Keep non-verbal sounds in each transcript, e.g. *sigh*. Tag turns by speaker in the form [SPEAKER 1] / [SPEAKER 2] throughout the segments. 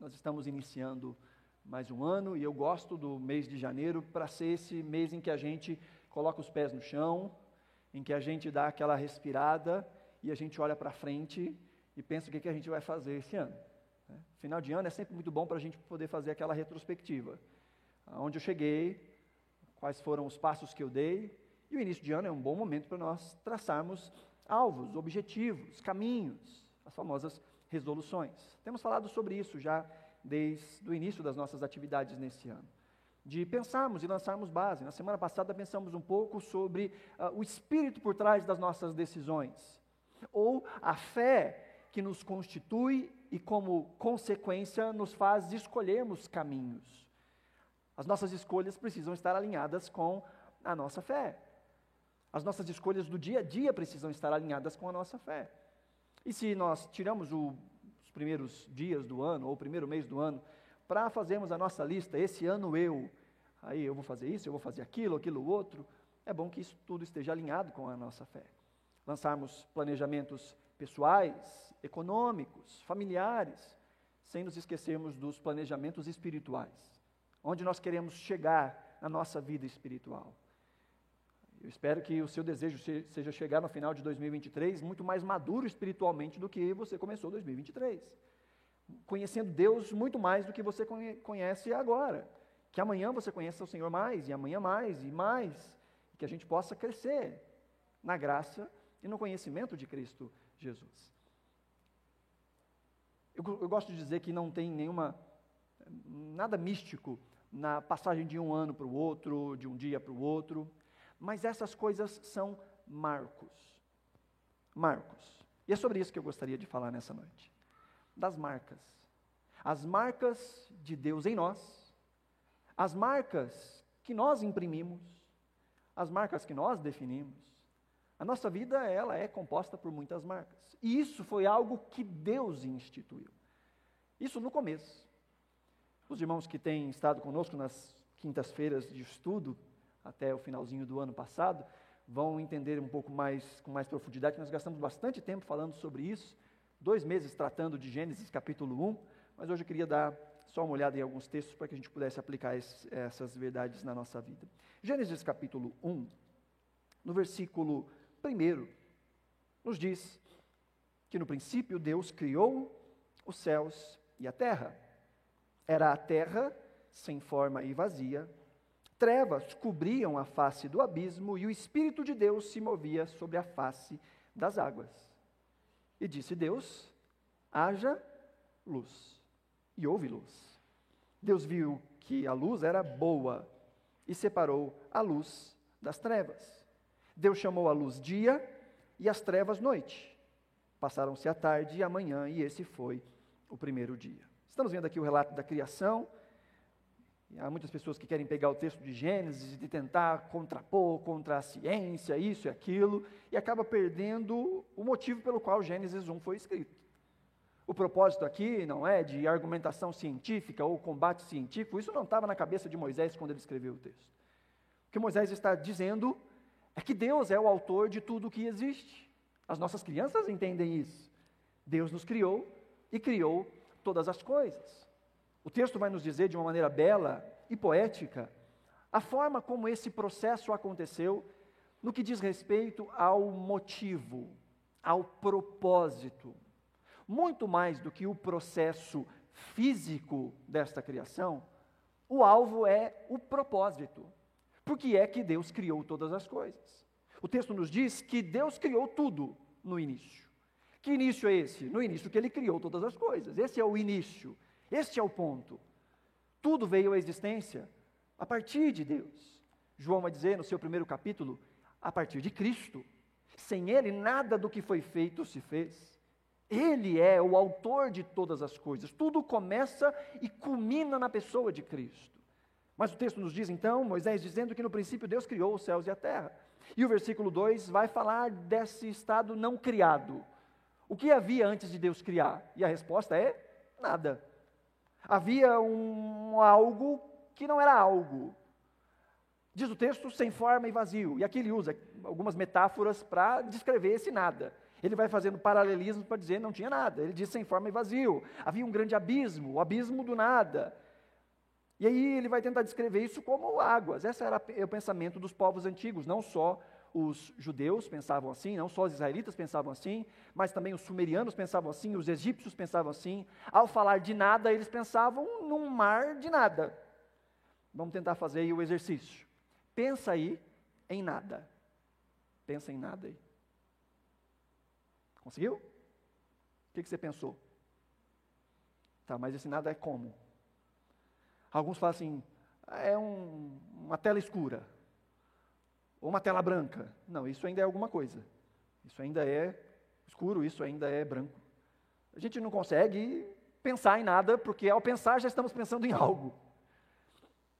[SPEAKER 1] nós estamos iniciando mais um ano e eu gosto do mês de janeiro para ser esse mês em que a gente coloca os pés no chão, em que a gente dá aquela respirada e a gente olha para frente e pensa o que, que a gente vai fazer esse ano. Né? Final de ano é sempre muito bom para a gente poder fazer aquela retrospectiva. Aonde eu cheguei, quais foram os passos que eu dei, e o início de ano é um bom momento para nós traçarmos alvos, objetivos, caminhos, as famosas resoluções. Temos falado sobre isso já desde o início das nossas atividades nesse ano. De pensarmos e lançarmos base. Na semana passada pensamos um pouco sobre uh, o espírito por trás das nossas decisões, ou a fé que nos constitui e, como consequência, nos faz escolhermos caminhos. As nossas escolhas precisam estar alinhadas com a nossa fé. As nossas escolhas do dia a dia precisam estar alinhadas com a nossa fé. E se nós tiramos o, os primeiros dias do ano, ou o primeiro mês do ano, para fazermos a nossa lista, esse ano eu, aí eu vou fazer isso, eu vou fazer aquilo, aquilo outro, é bom que isso tudo esteja alinhado com a nossa fé. Lançarmos planejamentos pessoais, econômicos, familiares, sem nos esquecermos dos planejamentos espirituais, onde nós queremos chegar na nossa vida espiritual. Eu espero que o seu desejo seja chegar no final de 2023 muito mais maduro espiritualmente do que você começou 2023. Conhecendo Deus muito mais do que você conhece agora. Que amanhã você conheça o Senhor mais, e amanhã mais, e mais. Que a gente possa crescer na graça e no conhecimento de Cristo Jesus. Eu, eu gosto de dizer que não tem nenhuma, nada místico na passagem de um ano para o outro, de um dia para o outro. Mas essas coisas são marcos. Marcos. E é sobre isso que eu gostaria de falar nessa noite. Das marcas. As marcas de Deus em nós, as marcas que nós imprimimos, as marcas que nós definimos. A nossa vida, ela é composta por muitas marcas. E isso foi algo que Deus instituiu. Isso no começo. Os irmãos que têm estado conosco nas quintas-feiras de estudo até o finalzinho do ano passado, vão entender um pouco mais, com mais profundidade, nós gastamos bastante tempo falando sobre isso, dois meses tratando de Gênesis capítulo 1, mas hoje eu queria dar só uma olhada em alguns textos para que a gente pudesse aplicar esse, essas verdades na nossa vida. Gênesis capítulo 1, no versículo 1, nos diz que no princípio Deus criou os céus e a terra. Era a terra sem forma e vazia, trevas cobriam a face do abismo e o Espírito de Deus se movia sobre a face das águas. E disse Deus: haja luz. E houve luz. Deus viu que a luz era boa e separou a luz das trevas. Deus chamou a luz dia e as trevas noite. Passaram-se a tarde e a manhã, e esse foi o primeiro dia. Estamos vendo aqui o relato da criação Há muitas pessoas que querem pegar o texto de Gênesis e tentar contrapor contra a ciência, isso e aquilo, e acaba perdendo o motivo pelo qual Gênesis 1 foi escrito. O propósito aqui não é de argumentação científica ou combate científico, isso não estava na cabeça de Moisés quando ele escreveu o texto. O que Moisés está dizendo é que Deus é o autor de tudo o que existe. As nossas crianças entendem isso. Deus nos criou e criou todas as coisas. O texto vai nos dizer de uma maneira bela e poética a forma como esse processo aconteceu no que diz respeito ao motivo, ao propósito. Muito mais do que o processo físico desta criação, o alvo é o propósito. Porque é que Deus criou todas as coisas. O texto nos diz que Deus criou tudo no início. Que início é esse? No início que ele criou todas as coisas. Esse é o início. Este é o ponto. Tudo veio à existência a partir de Deus. João vai dizer no seu primeiro capítulo, a partir de Cristo. Sem Ele, nada do que foi feito se fez. Ele é o autor de todas as coisas. Tudo começa e culmina na pessoa de Cristo. Mas o texto nos diz então, Moisés dizendo que no princípio Deus criou os céus e a terra. E o versículo 2 vai falar desse estado não criado. O que havia antes de Deus criar? E a resposta é nada. Havia um algo que não era algo. Diz o texto, sem forma e vazio. E aqui ele usa algumas metáforas para descrever esse nada. Ele vai fazendo paralelismos para dizer não tinha nada. Ele diz sem forma e vazio. Havia um grande abismo, o abismo do nada. E aí ele vai tentar descrever isso como águas. Esse era o pensamento dos povos antigos, não só os judeus pensavam assim, não só os israelitas pensavam assim, mas também os sumerianos pensavam assim, os egípcios pensavam assim. Ao falar de nada, eles pensavam num mar de nada. Vamos tentar fazer aí o exercício. Pensa aí em nada. Pensa em nada aí. Conseguiu? O que, que você pensou? Tá, mas esse nada é como? Alguns falam assim, é um, uma tela escura ou uma tela branca. Não, isso ainda é alguma coisa. Isso ainda é escuro, isso ainda é branco. A gente não consegue pensar em nada, porque ao pensar já estamos pensando em *laughs* algo.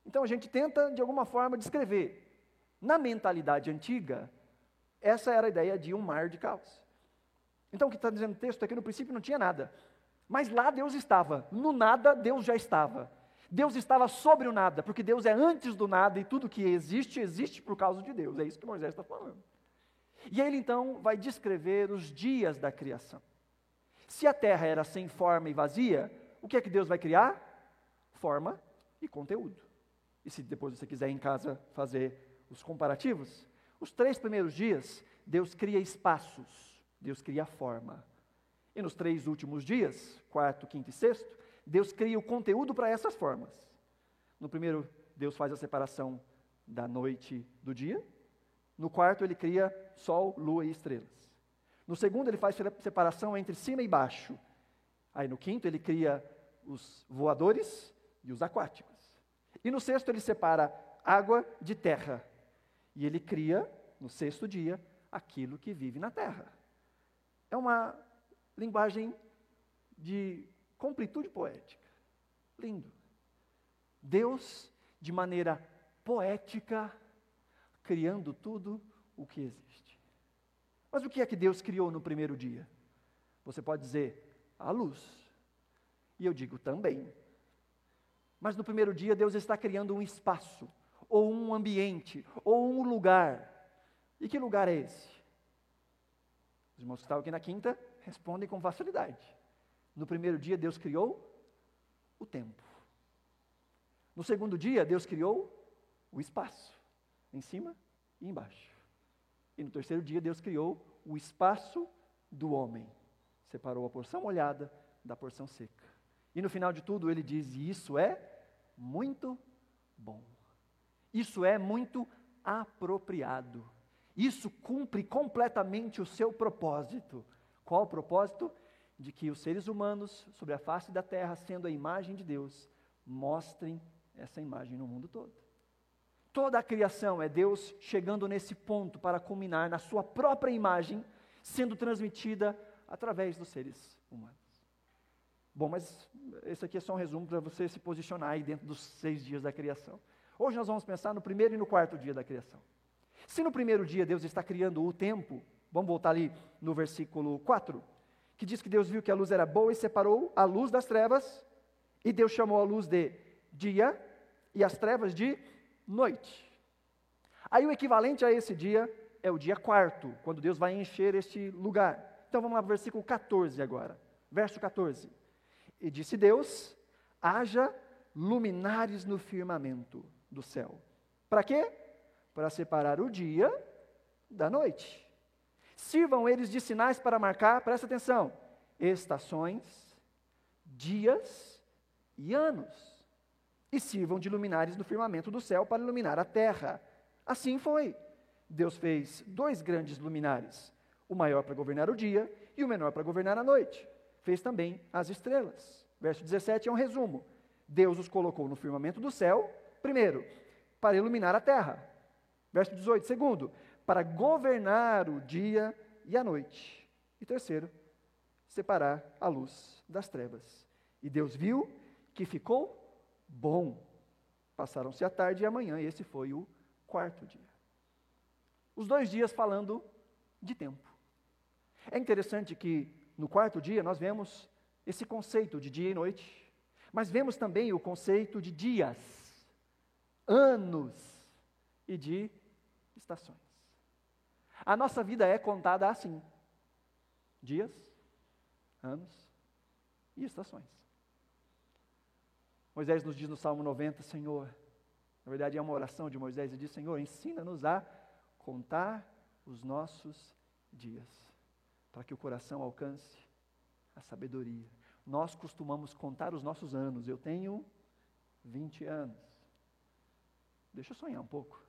[SPEAKER 1] Então a gente tenta, de alguma forma, descrever. Na mentalidade antiga, essa era a ideia de um mar de caos. Então o que está dizendo o texto é que no princípio não tinha nada. Mas lá Deus estava. No nada, Deus já estava. Deus estava sobre o nada, porque Deus é antes do nada e tudo que existe, existe por causa de Deus. É isso que Moisés está falando. E ele então vai descrever os dias da criação. Se a terra era sem forma e vazia, o que é que Deus vai criar? Forma e conteúdo. E se depois você quiser em casa fazer os comparativos, os três primeiros dias, Deus cria espaços, Deus cria forma. E nos três últimos dias, quarto, quinto e sexto, Deus cria o conteúdo para essas formas. No primeiro, Deus faz a separação da noite do dia. No quarto, ele cria sol, lua e estrelas. No segundo, ele faz separação entre cima e baixo. Aí no quinto, ele cria os voadores e os aquáticos. E no sexto, ele separa água de terra. E ele cria, no sexto dia, aquilo que vive na terra. É uma linguagem de Completude poética. Lindo. Deus, de maneira poética, criando tudo o que existe. Mas o que é que Deus criou no primeiro dia? Você pode dizer, a luz. E eu digo também. Mas no primeiro dia, Deus está criando um espaço, ou um ambiente, ou um lugar. E que lugar é esse? Os irmãos que estavam aqui na quinta respondem com facilidade. No primeiro dia, Deus criou o tempo. No segundo dia, Deus criou o espaço, em cima e embaixo. E no terceiro dia, Deus criou o espaço do homem. Separou a porção molhada da porção seca. E no final de tudo, ele diz: Isso é muito bom. Isso é muito apropriado. Isso cumpre completamente o seu propósito. Qual o propósito? De que os seres humanos, sobre a face da terra, sendo a imagem de Deus, mostrem essa imagem no mundo todo. Toda a criação é Deus chegando nesse ponto para culminar na sua própria imagem, sendo transmitida através dos seres humanos. Bom, mas esse aqui é só um resumo para você se posicionar aí dentro dos seis dias da criação. Hoje nós vamos pensar no primeiro e no quarto dia da criação. Se no primeiro dia Deus está criando o tempo, vamos voltar ali no versículo 4 que diz que Deus viu que a luz era boa e separou a luz das trevas, e Deus chamou a luz de dia e as trevas de noite. Aí o equivalente a esse dia é o dia quarto, quando Deus vai encher este lugar. Então vamos lá, versículo 14 agora. Verso 14. E disse Deus: haja luminares no firmamento do céu. Para quê? Para separar o dia da noite Sirvam eles de sinais para marcar, presta atenção, estações, dias e anos. E sirvam de luminares no firmamento do céu para iluminar a terra. Assim foi. Deus fez dois grandes luminares, o maior para governar o dia e o menor para governar a noite. Fez também as estrelas. Verso 17 é um resumo. Deus os colocou no firmamento do céu, primeiro, para iluminar a terra. Verso 18, segundo, para governar o dia e a noite. E terceiro, separar a luz das trevas. E Deus viu que ficou bom. Passaram-se a tarde e a manhã, e esse foi o quarto dia. Os dois dias falando de tempo. É interessante que no quarto dia nós vemos esse conceito de dia e noite, mas vemos também o conceito de dias, anos e de estações. A nossa vida é contada assim. dias, anos e estações. Moisés nos diz no Salmo 90, Senhor, na verdade é uma oração de Moisés, ele diz, Senhor, ensina-nos a contar os nossos dias, para que o coração alcance a sabedoria. Nós costumamos contar os nossos anos. Eu tenho 20 anos. Deixa eu sonhar um pouco.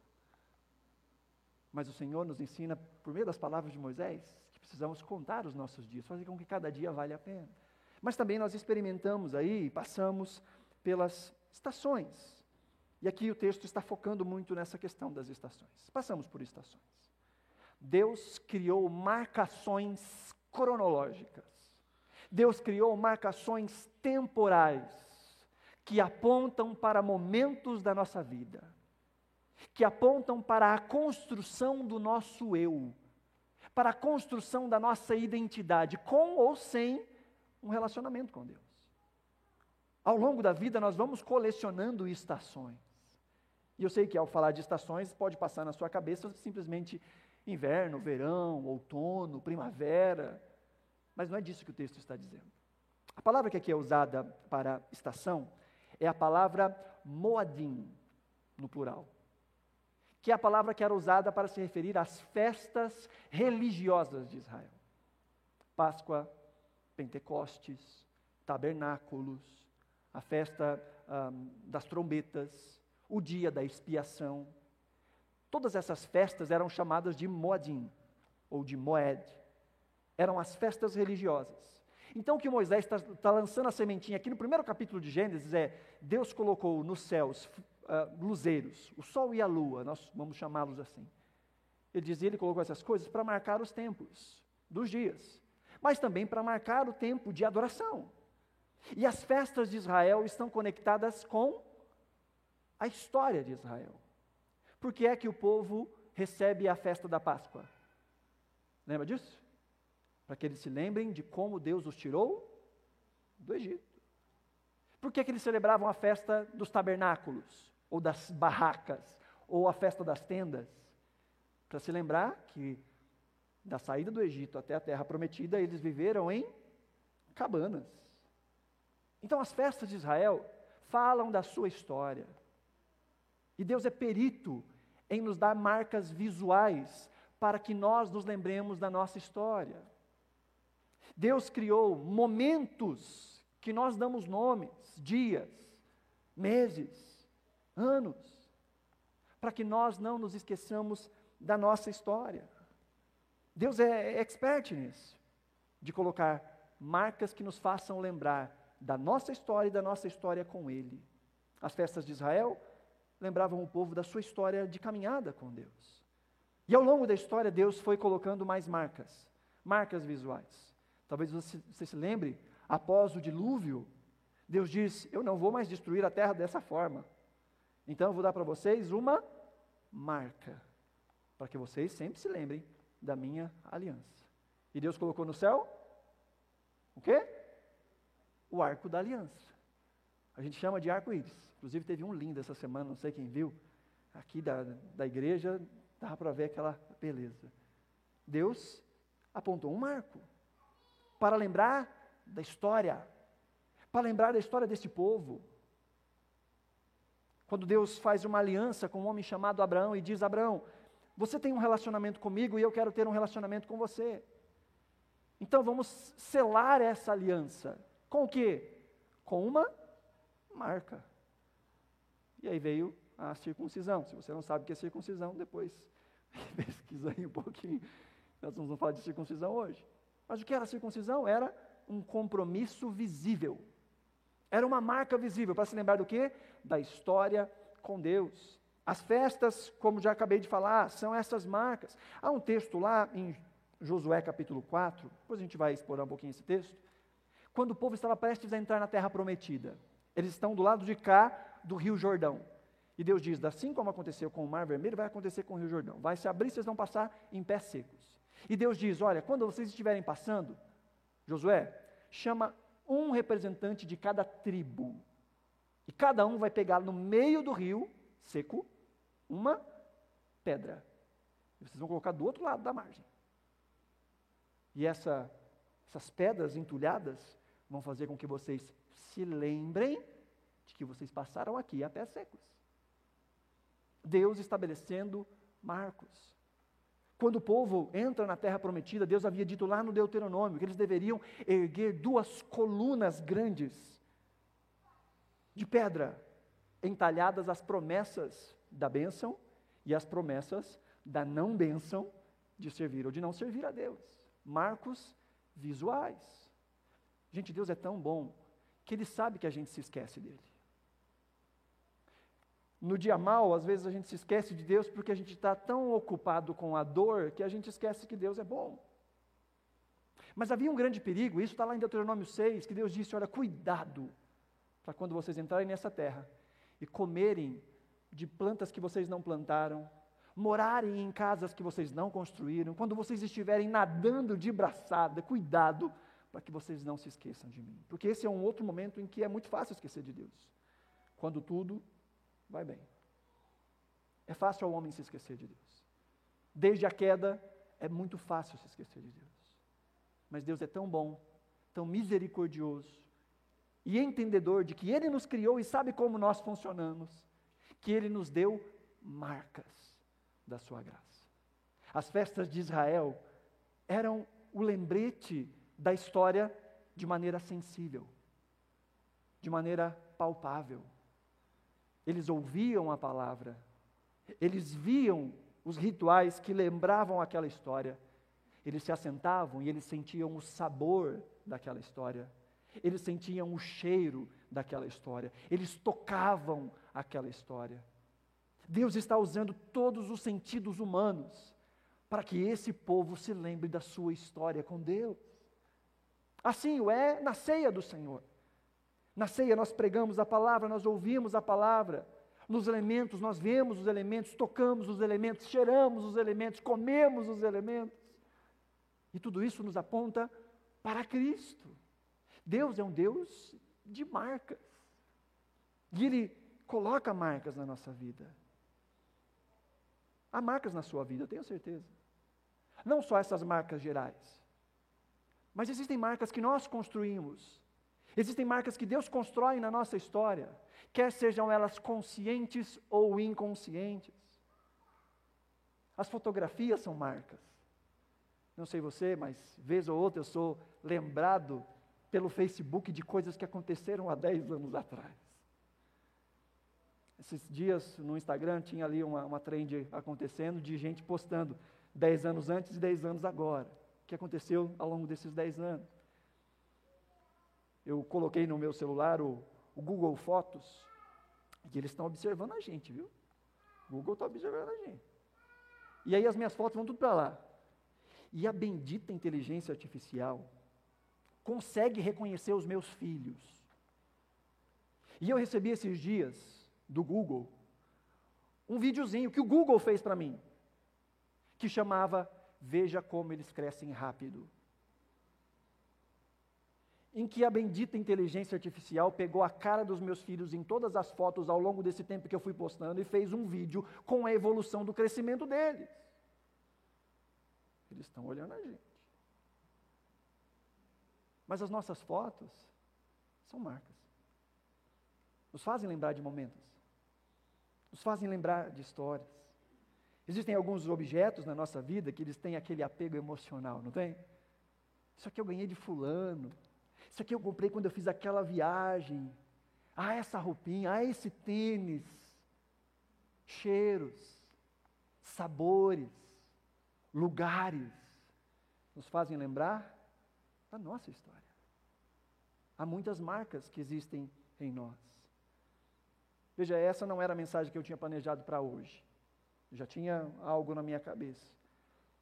[SPEAKER 1] Mas o Senhor nos ensina, por meio das palavras de Moisés, precisamos contar os nossos dias, fazer com que cada dia vale a pena. Mas também nós experimentamos aí, passamos pelas estações. E aqui o texto está focando muito nessa questão das estações. Passamos por estações. Deus criou marcações cronológicas. Deus criou marcações temporais que apontam para momentos da nossa vida, que apontam para a construção do nosso eu, para a construção da nossa identidade, com ou sem um relacionamento com Deus. Ao longo da vida, nós vamos colecionando estações. E eu sei que ao falar de estações, pode passar na sua cabeça simplesmente inverno, verão, outono, primavera. Mas não é disso que o texto está dizendo. A palavra que aqui é usada para estação é a palavra moadim, no plural, que é a palavra que era usada para se referir às festas religiosas de Israel. Páscoa, Pentecostes, tabernáculos, a festa um, das trombetas, o dia da expiação. Todas essas festas eram chamadas de Moadim, ou de Moed. Eram as festas religiosas. Então, o que Moisés está tá lançando a sementinha aqui no primeiro capítulo de Gênesis é: Deus colocou nos céus uh, luzeiros, o sol e a lua, nós vamos chamá-los assim. Ele dizia, ele colocou essas coisas para marcar os tempos dos dias, mas também para marcar o tempo de adoração. E as festas de Israel estão conectadas com a história de Israel. Por que é que o povo recebe a festa da Páscoa? Lembra disso? Para que eles se lembrem de como Deus os tirou do Egito. Por que, é que eles celebravam a festa dos tabernáculos, ou das barracas, ou a festa das tendas? Para se lembrar que da saída do Egito até a terra prometida, eles viveram em cabanas. Então, as festas de Israel falam da sua história. E Deus é perito em nos dar marcas visuais para que nós nos lembremos da nossa história. Deus criou momentos que nós damos nomes, dias, meses, anos, para que nós não nos esqueçamos da nossa história. Deus é expert nisso, de colocar marcas que nos façam lembrar da nossa história e da nossa história com Ele. As festas de Israel lembravam o povo da sua história de caminhada com Deus. E ao longo da história, Deus foi colocando mais marcas, marcas visuais. Talvez você, você se lembre, após o dilúvio, Deus disse: Eu não vou mais destruir a terra dessa forma. Então eu vou dar para vocês uma marca, para que vocês sempre se lembrem da minha aliança. E Deus colocou no céu o quê? O arco da aliança. A gente chama de arco-íris. Inclusive teve um lindo essa semana, não sei quem viu, aqui da, da igreja, dava para ver aquela beleza. Deus apontou um marco para lembrar da história, para lembrar da história desse povo. Quando Deus faz uma aliança com um homem chamado Abraão e diz: Abraão, você tem um relacionamento comigo e eu quero ter um relacionamento com você. Então vamos selar essa aliança. Com o quê? Com uma marca. E aí veio a circuncisão. Se você não sabe o que é circuncisão, depois *laughs* pesquisa aí um pouquinho. Nós não vamos falar de circuncisão hoje. Mas o que era circuncisão? Era um compromisso visível. Era uma marca visível para se lembrar do quê? Da história com Deus. As festas, como já acabei de falar, são essas marcas. Há um texto lá em Josué capítulo 4, depois a gente vai explorar um pouquinho esse texto, quando o povo estava prestes a entrar na terra prometida. Eles estão do lado de cá do Rio Jordão. E Deus diz: assim como aconteceu com o Mar Vermelho, vai acontecer com o Rio Jordão. Vai se abrir, vocês vão passar em pés secos. E Deus diz: olha, quando vocês estiverem passando, Josué, chama um representante de cada tribo. E cada um vai pegar no meio do rio seco uma pedra. E vocês vão colocar do outro lado da margem. E essa essas pedras entulhadas, vão fazer com que vocês se lembrem de que vocês passaram aqui a pés secos. Deus estabelecendo marcos. Quando o povo entra na terra prometida, Deus havia dito lá no Deuteronômio que eles deveriam erguer duas colunas grandes de pedra, entalhadas as promessas da bênção e as promessas da não bênção de servir ou de não servir a Deus. Marcos visuais. Gente, Deus é tão bom que Ele sabe que a gente se esquece dele. No dia mal, às vezes a gente se esquece de Deus porque a gente está tão ocupado com a dor que a gente esquece que Deus é bom. Mas havia um grande perigo, isso está lá em Deuteronômio 6, que Deus disse: Olha, cuidado para quando vocês entrarem nessa terra e comerem de plantas que vocês não plantaram, morarem em casas que vocês não construíram, quando vocês estiverem nadando de braçada, cuidado para que vocês não se esqueçam de mim. Porque esse é um outro momento em que é muito fácil esquecer de Deus. Quando tudo vai bem. É fácil ao homem se esquecer de Deus. Desde a queda, é muito fácil se esquecer de Deus. Mas Deus é tão bom, tão misericordioso e entendedor de que Ele nos criou e sabe como nós funcionamos, que Ele nos deu marcas da Sua graça. As festas de Israel eram o lembrete da história de maneira sensível, de maneira palpável. Eles ouviam a palavra, eles viam os rituais que lembravam aquela história, eles se assentavam e eles sentiam o sabor daquela história, eles sentiam o cheiro daquela história, eles tocavam aquela história. Deus está usando todos os sentidos humanos para que esse povo se lembre da sua história com Deus. Assim o é na ceia do Senhor. Na ceia nós pregamos a palavra, nós ouvimos a palavra. Nos elementos nós vemos os elementos, tocamos os elementos, cheiramos os elementos, comemos os elementos. E tudo isso nos aponta para Cristo. Deus é um Deus de marcas. E Ele coloca marcas na nossa vida. Há marcas na sua vida, eu tenho certeza. Não só essas marcas gerais, mas existem marcas que nós construímos. Existem marcas que Deus constrói na nossa história, quer sejam elas conscientes ou inconscientes. As fotografias são marcas. Não sei você, mas vez ou outra eu sou lembrado pelo Facebook de coisas que aconteceram há 10 anos atrás. Esses dias no Instagram tinha ali uma, uma trend acontecendo de gente postando 10 anos antes e 10 anos agora que aconteceu ao longo desses dez anos. Eu coloquei no meu celular o, o Google Fotos, e eles estão observando a gente, viu? O Google está observando a gente. E aí as minhas fotos vão tudo para lá. E a bendita inteligência artificial consegue reconhecer os meus filhos. E eu recebi esses dias do Google um videozinho que o Google fez para mim, que chamava veja como eles crescem rápido. Em que a bendita inteligência artificial pegou a cara dos meus filhos em todas as fotos ao longo desse tempo que eu fui postando e fez um vídeo com a evolução do crescimento deles. Eles estão olhando a gente. Mas as nossas fotos são marcas. Nos fazem lembrar de momentos. Nos fazem lembrar de histórias. Existem alguns objetos na nossa vida que eles têm aquele apego emocional, não tem? Isso aqui eu ganhei de fulano. Isso aqui eu comprei quando eu fiz aquela viagem. Ah, essa roupinha, ah, esse tênis. Cheiros, sabores, lugares nos fazem lembrar da nossa história. Há muitas marcas que existem em nós. Veja, essa não era a mensagem que eu tinha planejado para hoje já tinha algo na minha cabeça.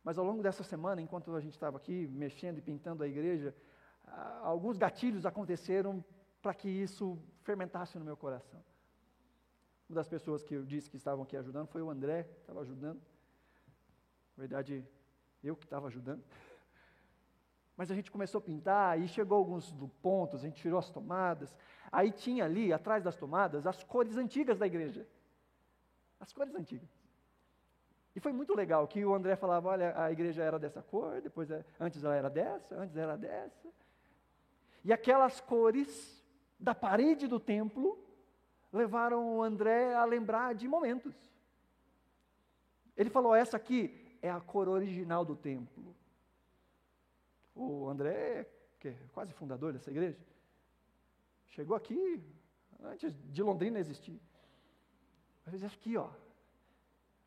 [SPEAKER 1] Mas ao longo dessa semana, enquanto a gente estava aqui mexendo e pintando a igreja, alguns gatilhos aconteceram para que isso fermentasse no meu coração. Uma das pessoas que eu disse que estavam aqui ajudando foi o André, que estava ajudando. Na verdade, eu que estava ajudando. *laughs* Mas a gente começou a pintar, e chegou alguns pontos, a gente tirou as tomadas. Aí tinha ali, atrás das tomadas, as cores antigas da igreja. As cores antigas. E foi muito legal que o André falava, olha, a igreja era dessa cor, depois é, antes ela era dessa, antes ela era dessa. E aquelas cores da parede do templo levaram o André a lembrar de momentos. Ele falou: essa aqui é a cor original do templo. O André, que é quase fundador dessa igreja, chegou aqui antes de Londrina existir. Mas aqui, ó.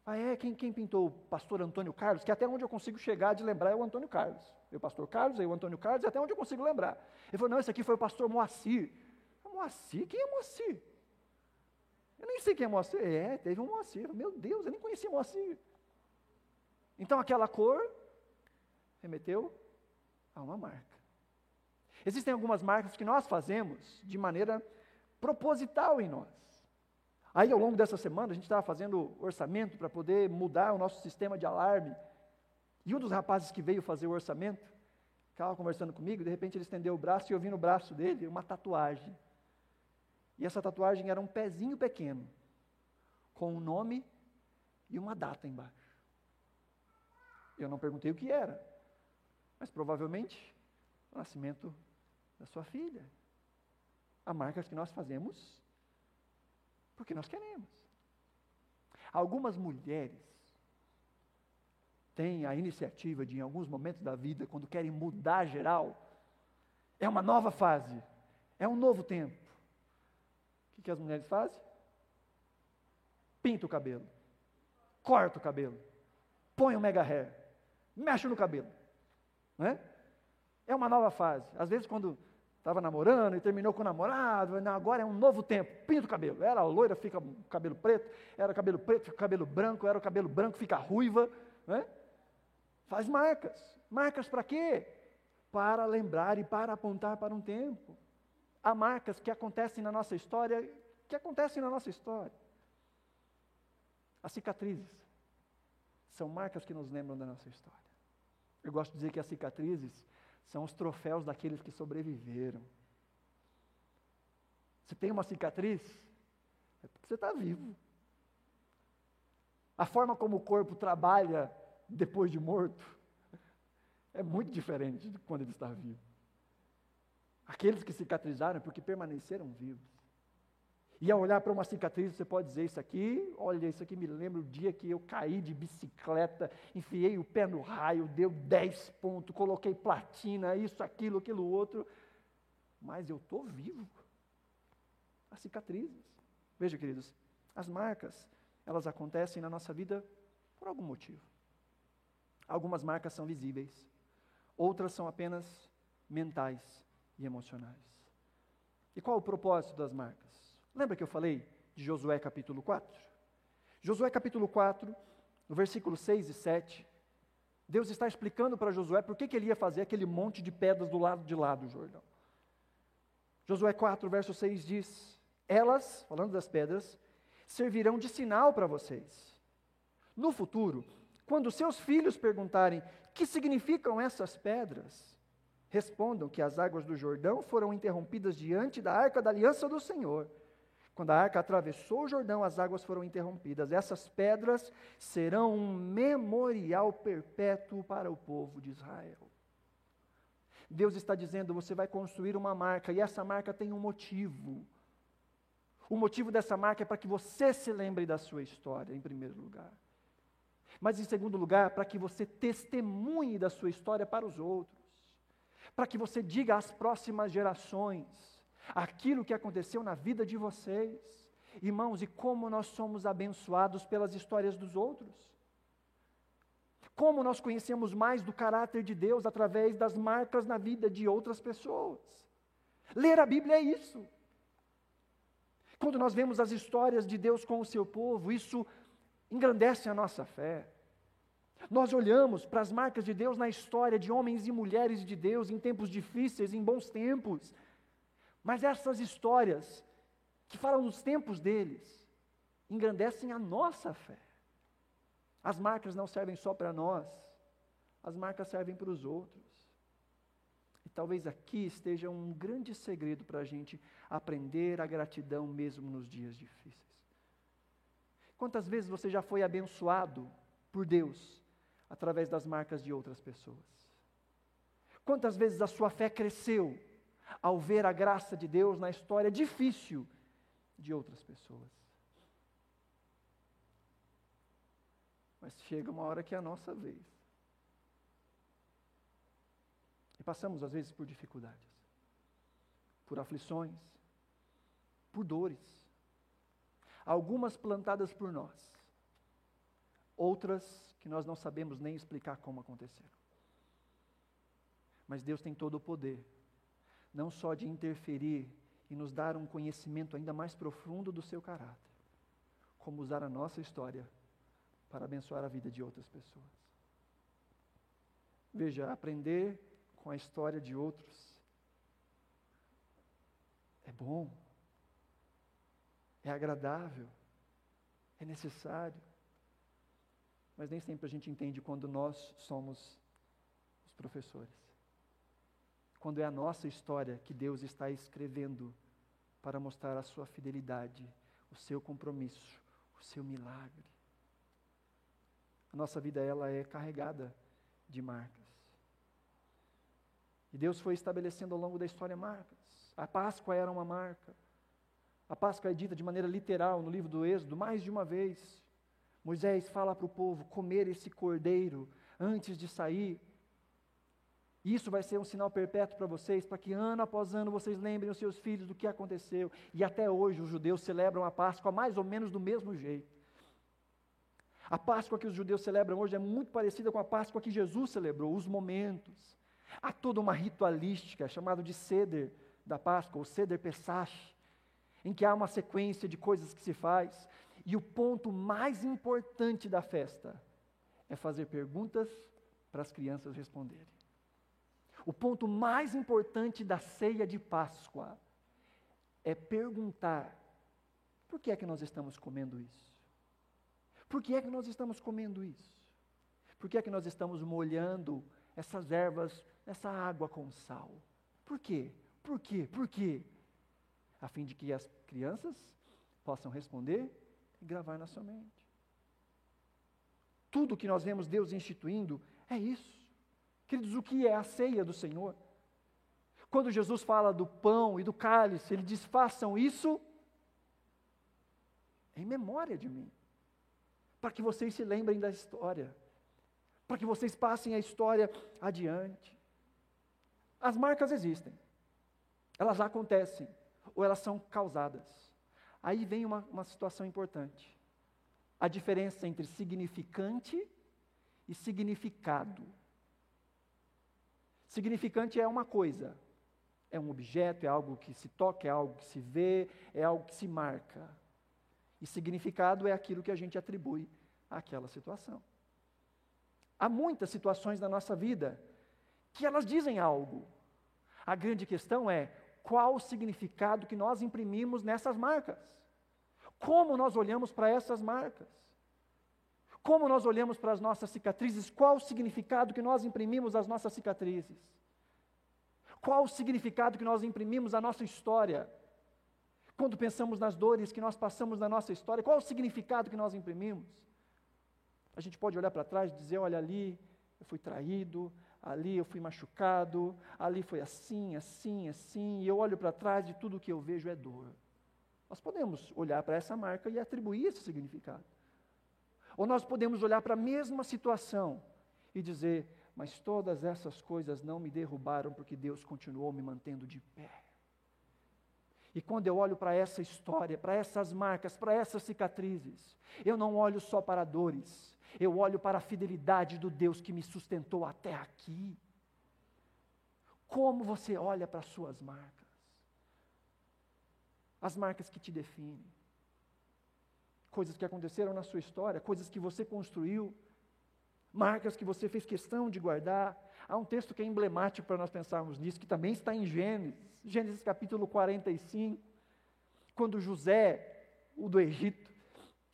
[SPEAKER 1] Ah, é? Quem, quem pintou o pastor Antônio Carlos? Que até onde eu consigo chegar de lembrar é o Antônio Carlos. Eu, pastor Carlos, aí o Antônio Carlos, até onde eu consigo lembrar. Ele falou: não, esse aqui foi o pastor Moacir. Moacir? Quem é Moacir? Eu nem sei quem é Moacir. É, teve um Moacir. Meu Deus, eu nem conhecia Moacir. Então aquela cor remeteu a uma marca. Existem algumas marcas que nós fazemos de maneira proposital em nós. Aí, ao longo dessa semana, a gente estava fazendo orçamento para poder mudar o nosso sistema de alarme. E um dos rapazes que veio fazer o orçamento, estava conversando comigo, de repente ele estendeu o braço e eu vi no braço dele uma tatuagem. E essa tatuagem era um pezinho pequeno, com um nome e uma data embaixo. Eu não perguntei o que era, mas provavelmente o nascimento da sua filha. Há marcas que nós fazemos porque nós queremos. Algumas mulheres têm a iniciativa de, em alguns momentos da vida, quando querem mudar geral, é uma nova fase, é um novo tempo que as mulheres fazem? Pinta o cabelo, corta o cabelo, põe um mega hair, mexe no cabelo. Não é? é uma nova fase. Às vezes, quando estava namorando e terminou com o namorado, agora é um novo tempo, pinta o cabelo. Era loira, fica cabelo preto, era cabelo preto, fica cabelo branco, era o cabelo branco, fica ruiva. Né? Faz marcas. Marcas para quê? Para lembrar e para apontar para um tempo. Há marcas que acontecem na nossa história, que acontecem na nossa história. As cicatrizes são marcas que nos lembram da nossa história. Eu gosto de dizer que as cicatrizes são os troféus daqueles que sobreviveram. Se tem uma cicatriz, é porque você está vivo. A forma como o corpo trabalha depois de morto é muito diferente de quando ele está vivo. Aqueles que cicatrizaram é porque permaneceram vivos. E ao olhar para uma cicatriz, você pode dizer: Isso aqui, olha, isso aqui me lembra o dia que eu caí de bicicleta, enfiei o pé no raio, deu 10 pontos, coloquei platina, isso, aquilo, aquilo outro. Mas eu estou vivo. As cicatrizes. Veja, queridos, as marcas, elas acontecem na nossa vida por algum motivo. Algumas marcas são visíveis, outras são apenas mentais e emocionais. E qual o propósito das marcas? Lembra que eu falei de Josué capítulo 4? Josué capítulo 4, no versículo 6 e 7, Deus está explicando para Josué por que, ele ia fazer aquele monte de pedras do lado de lá do Jordão. Josué 4, verso 6 diz: Elas, falando das pedras, servirão de sinal para vocês. No futuro, quando seus filhos perguntarem que significam essas pedras, respondam que as águas do Jordão foram interrompidas diante da arca da aliança do Senhor. Quando a arca atravessou o Jordão, as águas foram interrompidas. Essas pedras serão um memorial perpétuo para o povo de Israel. Deus está dizendo: você vai construir uma marca, e essa marca tem um motivo. O motivo dessa marca é para que você se lembre da sua história, em primeiro lugar. Mas, em segundo lugar, para que você testemunhe da sua história para os outros para que você diga às próximas gerações aquilo que aconteceu na vida de vocês. Irmãos, e como nós somos abençoados pelas histórias dos outros. Como nós conhecemos mais do caráter de Deus através das marcas na vida de outras pessoas. Ler a Bíblia é isso. Quando nós vemos as histórias de Deus com o seu povo, isso engrandece a nossa fé. Nós olhamos para as marcas de Deus na história de homens e mulheres de Deus em tempos difíceis, em bons tempos. Mas essas histórias que falam dos tempos deles engrandecem a nossa fé. As marcas não servem só para nós, as marcas servem para os outros. E talvez aqui esteja um grande segredo para a gente aprender a gratidão mesmo nos dias difíceis. Quantas vezes você já foi abençoado por Deus através das marcas de outras pessoas? Quantas vezes a sua fé cresceu ao ver a graça de Deus na história difícil de outras pessoas? Mas chega uma hora que é a nossa vez. E passamos, às vezes, por dificuldades, por aflições, por dores. Algumas plantadas por nós, outras que nós não sabemos nem explicar como aconteceram. Mas Deus tem todo o poder, não só de interferir e nos dar um conhecimento ainda mais profundo do seu caráter, como usar a nossa história para abençoar a vida de outras pessoas. Veja, aprender com a história de outros é bom, é agradável, é necessário. Mas nem sempre a gente entende quando nós somos os professores. Quando é a nossa história que Deus está escrevendo para mostrar a sua fidelidade, o seu compromisso, o seu milagre. A nossa vida ela é carregada de marcas. E Deus foi estabelecendo ao longo da história marcas. A Páscoa era uma marca. A Páscoa é dita de maneira literal no livro do Êxodo mais de uma vez. Moisés fala para o povo comer esse cordeiro antes de sair. Isso vai ser um sinal perpétuo para vocês, para que ano após ano vocês lembrem os seus filhos do que aconteceu. E até hoje os judeus celebram a Páscoa mais ou menos do mesmo jeito. A Páscoa que os judeus celebram hoje é muito parecida com a Páscoa que Jesus celebrou, os momentos. Há toda uma ritualística chamada de Seder da Páscoa, ou Seder Pesach, em que há uma sequência de coisas que se faz, e o ponto mais importante da festa é fazer perguntas para as crianças responderem. O ponto mais importante da ceia de Páscoa é perguntar: por que é que nós estamos comendo isso? Por que é que nós estamos comendo isso? Por que é que nós estamos molhando essas ervas nessa água com sal. Por quê? Por quê? Por quê? A fim de que as crianças possam responder e gravar na sua mente. Tudo que nós vemos Deus instituindo é isso. Queridos, o que é a ceia do Senhor? Quando Jesus fala do pão e do cálice, ele diz: façam isso em memória de mim, para que vocês se lembrem da história, para que vocês passem a história adiante. As marcas existem, elas acontecem, ou elas são causadas. Aí vem uma, uma situação importante: a diferença entre significante e significado. Significante é uma coisa, é um objeto, é algo que se toca, é algo que se vê, é algo que se marca. E significado é aquilo que a gente atribui àquela situação. Há muitas situações na nossa vida que elas dizem algo, a grande questão é qual o significado que nós imprimimos nessas marcas. Como nós olhamos para essas marcas? Como nós olhamos para as nossas cicatrizes? Qual o significado que nós imprimimos às nossas cicatrizes? Qual o significado que nós imprimimos à nossa história? Quando pensamos nas dores que nós passamos na nossa história, qual o significado que nós imprimimos? A gente pode olhar para trás e dizer: olha ali, eu fui traído, ali eu fui machucado, ali foi assim, assim, assim, e eu olho para trás e tudo que eu vejo é dor. Nós podemos olhar para essa marca e atribuir esse significado. Ou nós podemos olhar para a mesma situação e dizer: mas todas essas coisas não me derrubaram porque Deus continuou me mantendo de pé. E quando eu olho para essa história, para essas marcas, para essas cicatrizes, eu não olho só para dores, eu olho para a fidelidade do Deus que me sustentou até aqui. Como você olha para as suas marcas? As marcas que te definem. Coisas que aconteceram na sua história, coisas que você construiu, marcas que você fez questão de guardar. Há um texto que é emblemático para nós pensarmos nisso, que também está em Gênesis, Gênesis capítulo 45, quando José, o do Egito,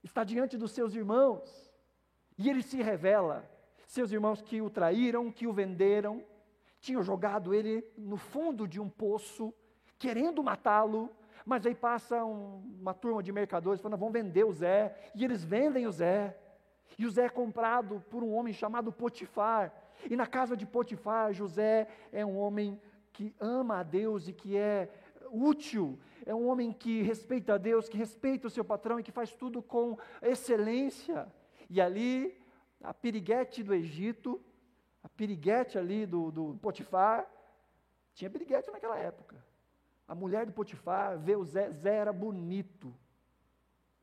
[SPEAKER 1] está diante dos seus irmãos, e ele se revela. Seus irmãos que o traíram, que o venderam, tinham jogado ele no fundo de um poço, querendo matá-lo, mas aí passa um, uma turma de mercadores falando: vão vender o Zé, e eles vendem o Zé. E José é comprado por um homem chamado Potifar. E na casa de Potifar, José é um homem que ama a Deus e que é útil, é um homem que respeita a Deus, que respeita o seu patrão e que faz tudo com excelência. E ali, a piriguete do Egito, a piriguete ali do, do Potifar, tinha piriguete naquela época. A mulher de Potifar vê o Zé, Zé era bonito,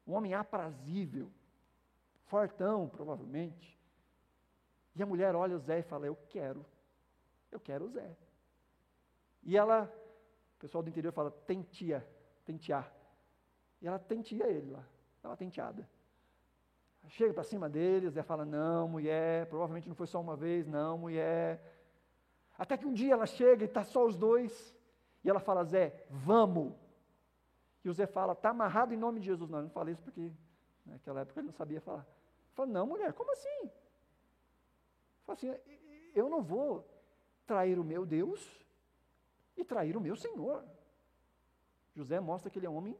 [SPEAKER 1] um homem aprazível, fortão, provavelmente. E a mulher olha o Zé e fala: Eu quero, eu quero o Zé. E ela, o pessoal do interior fala: tentia, tentear. E ela tentia ele lá, estava tenteada. Chega para cima dele, o Zé fala: Não, mulher, provavelmente não foi só uma vez, não, mulher. Até que um dia ela chega e está só os dois. E ela fala, Zé, vamos. E o Zé fala, está amarrado em nome de Jesus. Não, eu não falei isso porque naquela época ele não sabia falar. Fala, não, mulher, como assim? Fala assim, eu não vou trair o meu Deus e trair o meu Senhor. José mostra que ele é um homem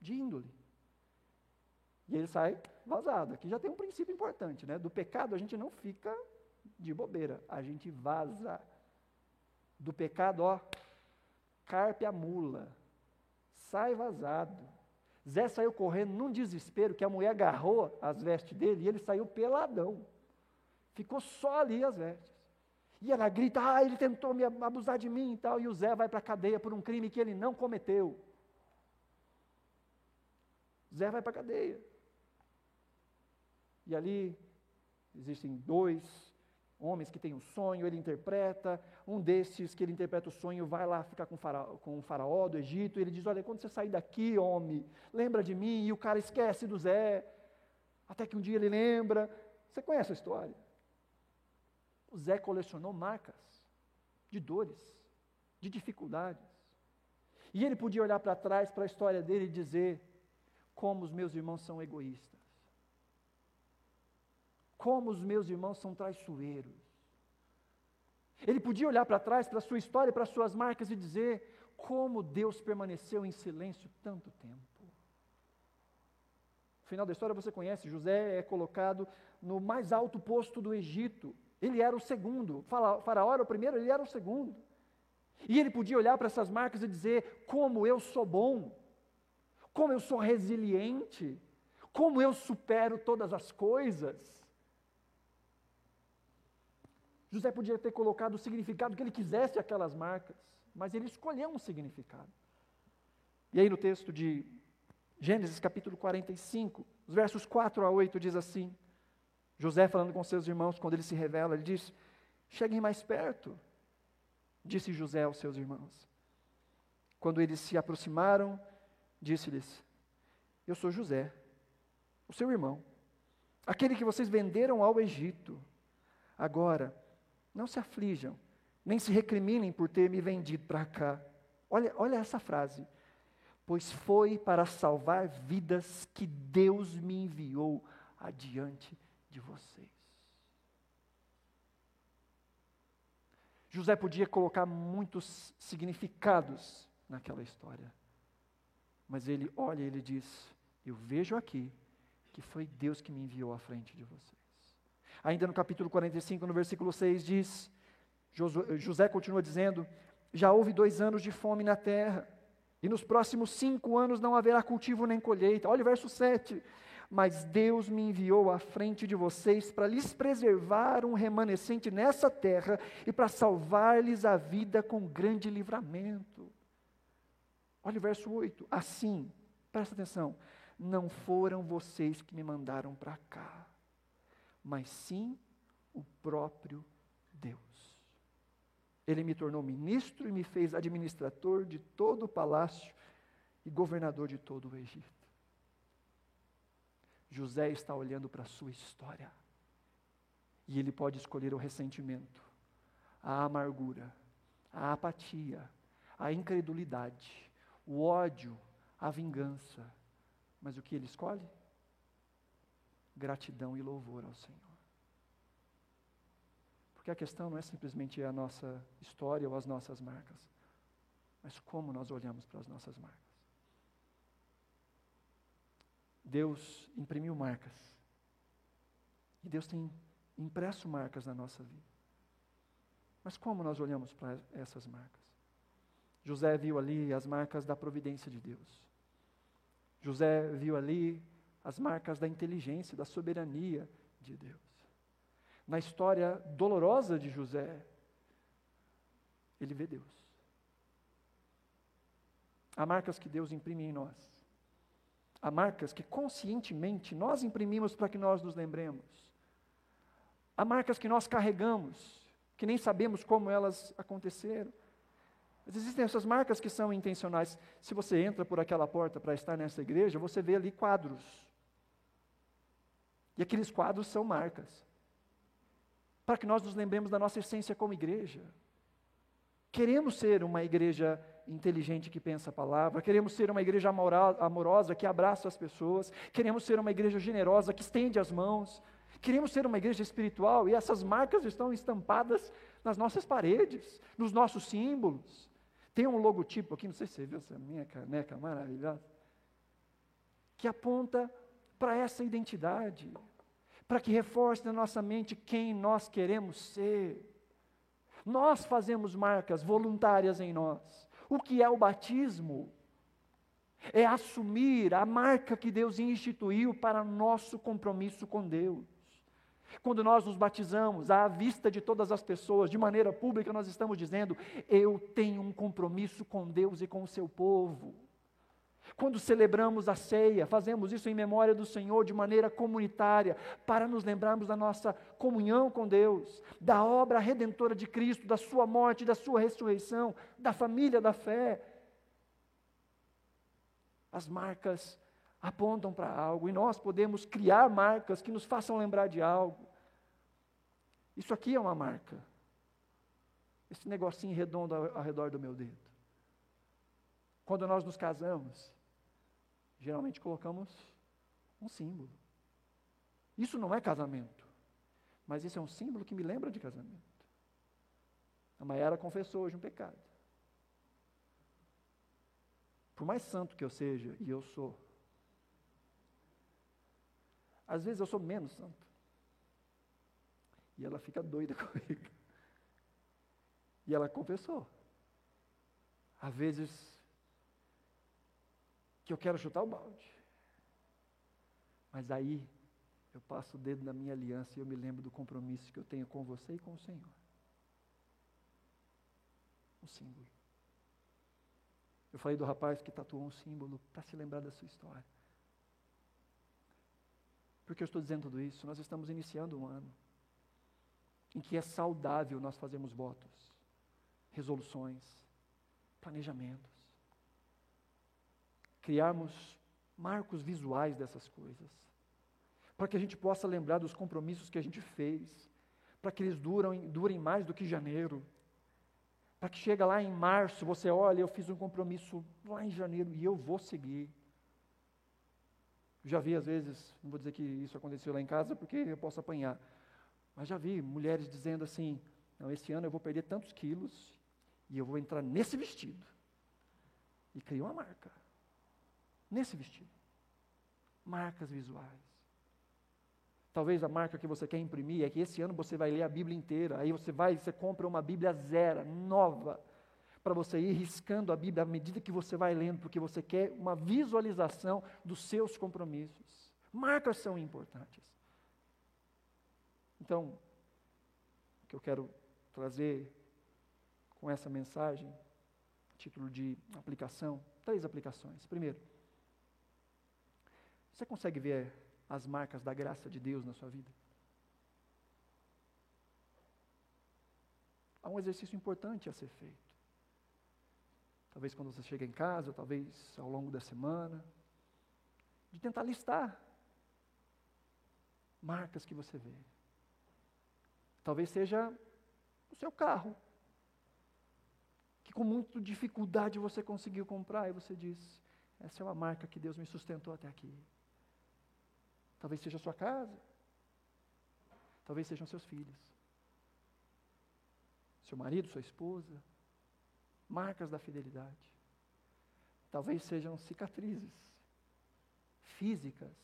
[SPEAKER 1] de índole. E ele sai vazado. Aqui já tem um princípio importante, né? Do pecado a gente não fica de bobeira, a gente vaza. Do pecado, ó, carpe a mula, sai vazado. Zé saiu correndo num desespero que a mulher agarrou as vestes dele e ele saiu peladão. Ficou só ali as vestes. E ela grita: Ah, ele tentou me abusar de mim e tal. E o Zé vai para a cadeia por um crime que ele não cometeu. Zé vai para a cadeia. E ali existem dois homens que têm um sonho, ele interpreta, um desses que ele interpreta o sonho vai lá ficar com, faraó, com o faraó do Egito, e ele diz, olha, quando você sair daqui, homem, lembra de mim, e o cara esquece do Zé, até que um dia ele lembra, você conhece a história? O Zé colecionou marcas de dores, de dificuldades, e ele podia olhar para trás para a história dele e dizer, como os meus irmãos são egoístas, como os meus irmãos são traiçoeiros. Ele podia olhar para trás, para a sua história, para as suas marcas e dizer: como Deus permaneceu em silêncio tanto tempo. No final da história você conhece: José é colocado no mais alto posto do Egito. Ele era o segundo. Faraó era o primeiro, ele era o segundo. E ele podia olhar para essas marcas e dizer: como eu sou bom, como eu sou resiliente, como eu supero todas as coisas. José podia ter colocado o significado que ele quisesse aquelas marcas, mas ele escolheu um significado. E aí no texto de Gênesis capítulo 45, os versos 4 a 8 diz assim: José falando com seus irmãos, quando ele se revela, ele diz: Cheguem mais perto, disse José aos seus irmãos. Quando eles se aproximaram, disse-lhes: Eu sou José, o seu irmão, aquele que vocês venderam ao Egito. Agora, não se aflijam, nem se recriminem por ter me vendido para cá. Olha, olha essa frase. Pois foi para salvar vidas que Deus me enviou adiante de vocês. José podia colocar muitos significados naquela história. Mas ele olha e ele diz: Eu vejo aqui que foi Deus que me enviou à frente de vocês. Ainda no capítulo 45, no versículo 6, diz: José continua dizendo: Já houve dois anos de fome na terra, e nos próximos cinco anos não haverá cultivo nem colheita. Olha o verso 7. Mas Deus me enviou à frente de vocês para lhes preservar um remanescente nessa terra e para salvar-lhes a vida com grande livramento. Olha o verso 8. Assim, presta atenção, não foram vocês que me mandaram para cá mas sim o próprio Deus. Ele me tornou ministro e me fez administrador de todo o palácio e governador de todo o Egito. José está olhando para a sua história e ele pode escolher o ressentimento, a amargura, a apatia, a incredulidade, o ódio, a vingança. Mas o que ele escolhe? Gratidão e louvor ao Senhor. Porque a questão não é simplesmente a nossa história ou as nossas marcas, mas como nós olhamos para as nossas marcas. Deus imprimiu marcas E Deus tem impresso marcas na nossa vida. Mas como nós olhamos para essas marcas? José viu ali as marcas da providência de Deus. José viu ali as marcas da inteligência, da soberania de Deus. Na história dolorosa de José, ele vê Deus. Há marcas que Deus imprime em nós. Há marcas que conscientemente nós imprimimos para que nós nos lembremos. Há marcas que nós carregamos, que nem sabemos como elas aconteceram. Mas existem essas marcas que são intencionais. Se você entra por aquela porta para estar nessa igreja, você vê ali quadros. E aqueles quadros são marcas. Para que nós nos lembremos da nossa essência como igreja. Queremos ser uma igreja inteligente que pensa a palavra, queremos ser uma igreja amorosa que abraça as pessoas, queremos ser uma igreja generosa que estende as mãos, queremos ser uma igreja espiritual e essas marcas estão estampadas nas nossas paredes, nos nossos símbolos. Tem um logotipo aqui, não sei se você viu essa minha caneca maravilhosa, que aponta para essa identidade, para que reforce na nossa mente quem nós queremos ser. Nós fazemos marcas voluntárias em nós. O que é o batismo? É assumir a marca que Deus instituiu para nosso compromisso com Deus. Quando nós nos batizamos, à vista de todas as pessoas, de maneira pública, nós estamos dizendo: eu tenho um compromisso com Deus e com o seu povo. Quando celebramos a ceia, fazemos isso em memória do Senhor de maneira comunitária, para nos lembrarmos da nossa comunhão com Deus, da obra redentora de Cristo, da Sua morte, da Sua ressurreição, da família da fé. As marcas apontam para algo e nós podemos criar marcas que nos façam lembrar de algo. Isso aqui é uma marca. Esse negocinho redondo ao, ao redor do meu dedo. Quando nós nos casamos, geralmente colocamos um símbolo. Isso não é casamento, mas isso é um símbolo que me lembra de casamento. A Maiara confessou hoje um pecado. Por mais santo que eu seja, e eu sou, às vezes eu sou menos santo. E ela fica doida *laughs* comigo. E ela confessou. Às vezes que eu quero chutar o balde. Mas aí eu passo o dedo na minha aliança e eu me lembro do compromisso que eu tenho com você e com o Senhor. Um símbolo. Eu falei do rapaz que tatuou um símbolo para se lembrar da sua história. Por que eu estou dizendo tudo isso? Nós estamos iniciando um ano em que é saudável nós fazermos votos, resoluções, planejamentos criarmos marcos visuais dessas coisas, para que a gente possa lembrar dos compromissos que a gente fez, para que eles duram, durem mais do que janeiro, para que chega lá em março, você olha, eu fiz um compromisso lá em janeiro e eu vou seguir. Já vi às vezes, não vou dizer que isso aconteceu lá em casa porque eu posso apanhar, mas já vi mulheres dizendo assim: não, esse ano eu vou perder tantos quilos e eu vou entrar nesse vestido. E criou uma marca nesse vestido. Marcas visuais. Talvez a marca que você quer imprimir é que esse ano você vai ler a Bíblia inteira. Aí você vai, você compra uma Bíblia zero, nova, para você ir riscando a Bíblia à medida que você vai lendo, porque você quer uma visualização dos seus compromissos. Marcas são importantes. Então, o que eu quero trazer com essa mensagem, título de aplicação, três aplicações. Primeiro, você consegue ver as marcas da graça de Deus na sua vida? Há um exercício importante a ser feito. Talvez quando você chega em casa, talvez ao longo da semana, de tentar listar marcas que você vê. Talvez seja o seu carro, que com muita dificuldade você conseguiu comprar e você diz: essa é uma marca que Deus me sustentou até aqui. Talvez seja a sua casa. Talvez sejam seus filhos. Seu marido, sua esposa. Marcas da fidelidade. Talvez sejam cicatrizes físicas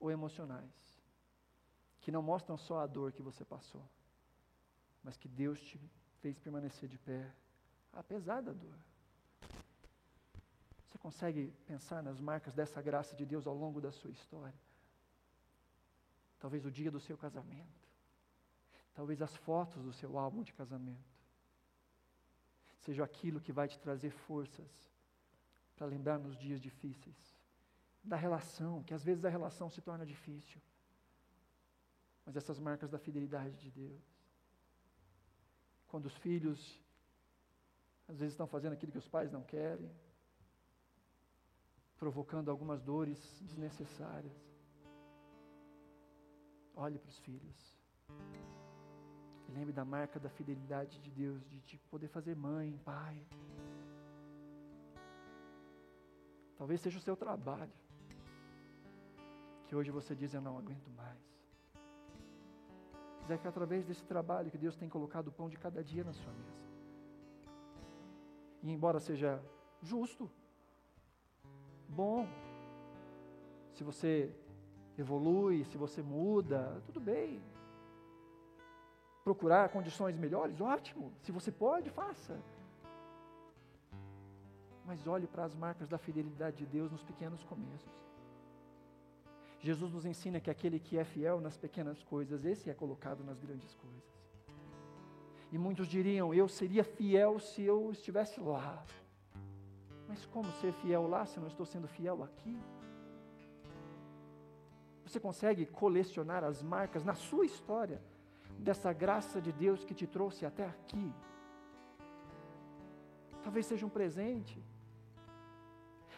[SPEAKER 1] ou emocionais que não mostram só a dor que você passou, mas que Deus te fez permanecer de pé, apesar da dor. Você consegue pensar nas marcas dessa graça de Deus ao longo da sua história? Talvez o dia do seu casamento, talvez as fotos do seu álbum de casamento, seja aquilo que vai te trazer forças para lembrar nos dias difíceis, da relação, que às vezes a relação se torna difícil mas essas marcas da fidelidade de Deus. Quando os filhos, às vezes, estão fazendo aquilo que os pais não querem, provocando algumas dores desnecessárias. Olhe para os filhos. Lembre da marca da fidelidade de Deus, de, de poder fazer mãe, pai. Talvez seja o seu trabalho. Que hoje você diz: Eu não aguento mais mas é que através desse trabalho que Deus tem colocado o pão de cada dia na sua mesa. E embora seja justo, bom, se você evolui, se você muda, tudo bem. Procurar condições melhores, ótimo. Se você pode, faça. Mas olhe para as marcas da fidelidade de Deus nos pequenos começos. Jesus nos ensina que aquele que é fiel nas pequenas coisas, esse é colocado nas grandes coisas. E muitos diriam: eu seria fiel se eu estivesse lá. Mas como ser fiel lá se eu não estou sendo fiel aqui? Você consegue colecionar as marcas na sua história dessa graça de Deus que te trouxe até aqui? Talvez seja um presente,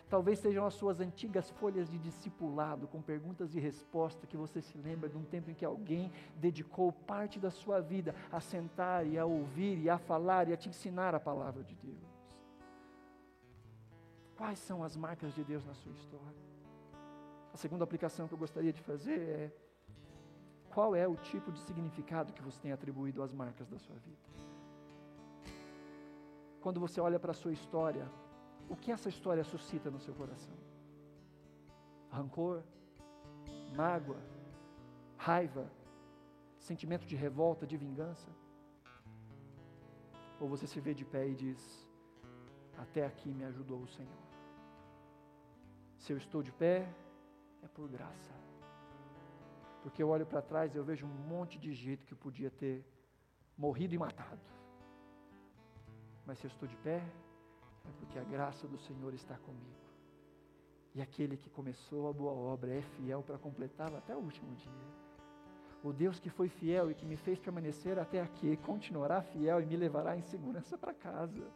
[SPEAKER 1] Talvez sejam as suas antigas folhas de discipulado, com perguntas e respostas, que você se lembra de um tempo em que alguém dedicou parte da sua vida a sentar e a ouvir e a falar e a te ensinar a palavra de Deus. Quais são as marcas de Deus na sua história? A segunda aplicação que eu gostaria de fazer é: qual é o tipo de significado que você tem atribuído às marcas da sua vida? Quando você olha para a sua história, o que essa história suscita no seu coração? Rancor, mágoa, raiva, sentimento de revolta, de vingança? Ou você se vê de pé e diz: Até aqui me ajudou o Senhor. Se eu estou de pé, é por graça. Porque eu olho para trás e eu vejo um monte de jeito que eu podia ter morrido e matado. Mas se eu estou de pé, é porque a graça do Senhor está comigo. E aquele que começou a boa obra é fiel para completá-la até o último dia. O Deus que foi fiel e que me fez permanecer até aqui continuará fiel e me levará em segurança para casa.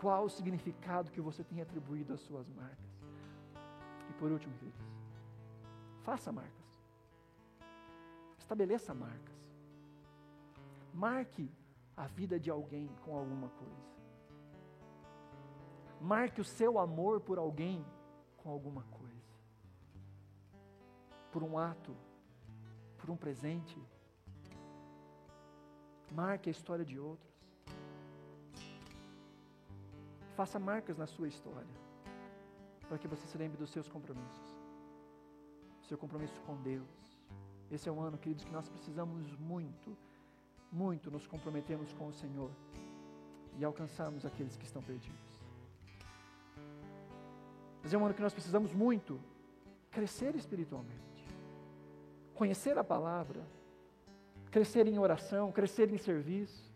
[SPEAKER 1] Qual o significado que você tem atribuído às suas marcas? E por último, queridos, faça marcas. Estabeleça marcas. Marque a vida de alguém com alguma coisa. Marque o seu amor por alguém com alguma coisa. Por um ato, por um presente. Marque a história de outros. Faça marcas na sua história, para que você se lembre dos seus compromissos. Seu compromisso com Deus. Esse é um ano, queridos, que nós precisamos muito, muito nos comprometermos com o Senhor e alcançarmos aqueles que estão perdidos. Mas é um ano que nós precisamos muito crescer espiritualmente, conhecer a palavra, crescer em oração, crescer em serviço.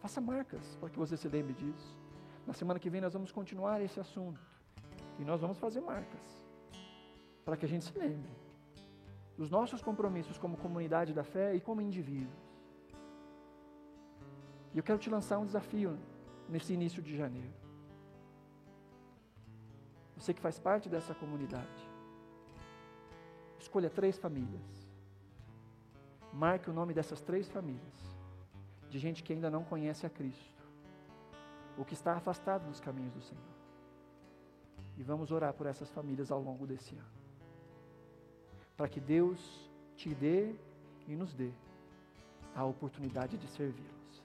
[SPEAKER 1] Faça marcas para que você se lembre disso. Na semana que vem nós vamos continuar esse assunto e nós vamos fazer marcas para que a gente se lembre dos nossos compromissos como comunidade da fé e como indivíduos. E eu quero te lançar um desafio nesse início de janeiro. Você que faz parte dessa comunidade. Escolha três famílias. Marque o nome dessas três famílias. De gente que ainda não conhece a Cristo. Ou que está afastado dos caminhos do Senhor. E vamos orar por essas famílias ao longo desse ano. Para que Deus te dê e nos dê a oportunidade de servi-los.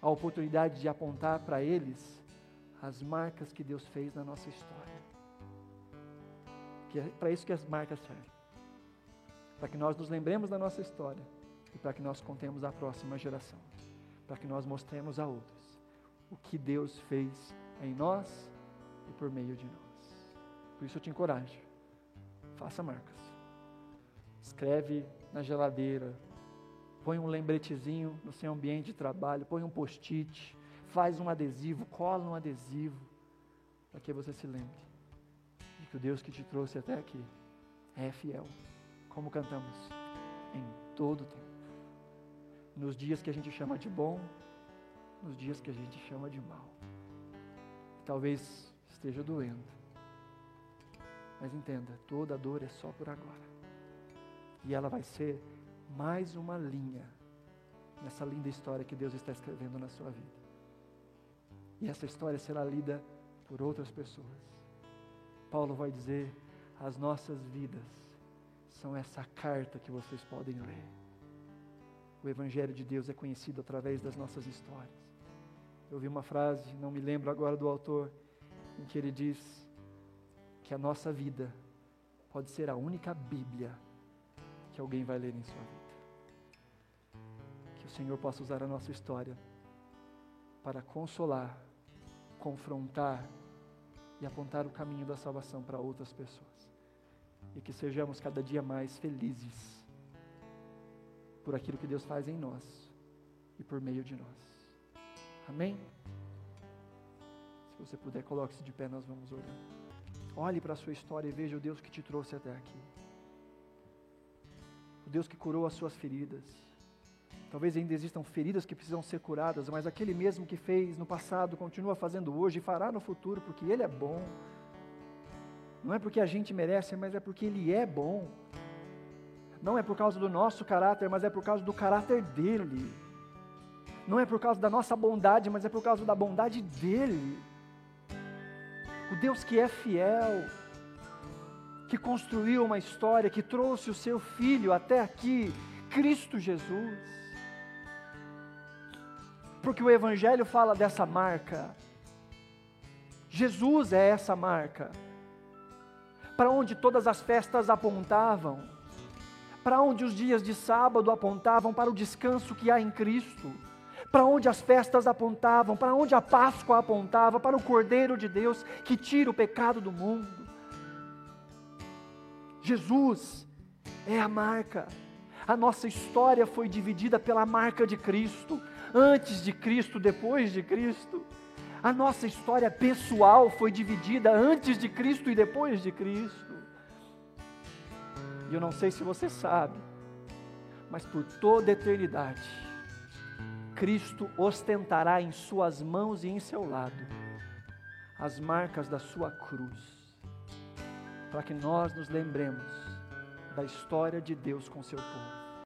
[SPEAKER 1] A oportunidade de apontar para eles as marcas que Deus fez na nossa história. Que é para isso que as marcas servem para que nós nos lembremos da nossa história e para que nós contemos à próxima geração, para que nós mostremos a outros o que Deus fez em nós e por meio de nós. Por isso eu te encorajo, faça marcas. Escreve na geladeira, põe um lembretezinho no seu ambiente de trabalho, põe um post-it, faz um adesivo, cola um adesivo, para que você se lembre de que o Deus que te trouxe até aqui é fiel, como cantamos, em todo o tempo. Nos dias que a gente chama de bom, nos dias que a gente chama de mal. Talvez esteja doendo, mas entenda, toda dor é só por agora. E ela vai ser mais uma linha nessa linda história que Deus está escrevendo na sua vida. E essa história será lida por outras pessoas. Paulo vai dizer: as nossas vidas são essa carta que vocês podem ler. O Evangelho de Deus é conhecido através das nossas histórias. Eu vi uma frase, não me lembro agora do autor, em que ele diz que a nossa vida pode ser a única Bíblia que alguém vai ler em sua vida. Que o Senhor possa usar a nossa história para consolar, confrontar e apontar o caminho da salvação para outras pessoas. E que sejamos cada dia mais felizes por aquilo que Deus faz em nós e por meio de nós. Amém? Se você puder, coloque-se de pé, nós vamos orar. Olhe para a sua história e veja o Deus que te trouxe até aqui. O Deus que curou as suas feridas. Talvez ainda existam feridas que precisam ser curadas, mas aquele mesmo que fez no passado continua fazendo hoje e fará no futuro, porque Ele é bom. Não é porque a gente merece, mas é porque Ele é bom. Não é por causa do nosso caráter, mas é por causa do caráter dele. Não é por causa da nossa bondade, mas é por causa da bondade dele. O Deus que é fiel, que construiu uma história, que trouxe o seu filho até aqui, Cristo Jesus. Porque o Evangelho fala dessa marca. Jesus é essa marca. Para onde todas as festas apontavam, para onde os dias de sábado apontavam para o descanso que há em Cristo para onde as festas apontavam, para onde a Páscoa apontava, para o Cordeiro de Deus que tira o pecado do mundo. Jesus é a marca. A nossa história foi dividida pela marca de Cristo, antes de Cristo, depois de Cristo. A nossa história pessoal foi dividida antes de Cristo e depois de Cristo. E eu não sei se você sabe, mas por toda a eternidade, Cristo ostentará em suas mãos e em seu lado as marcas da sua cruz, para que nós nos lembremos da história de Deus com seu povo.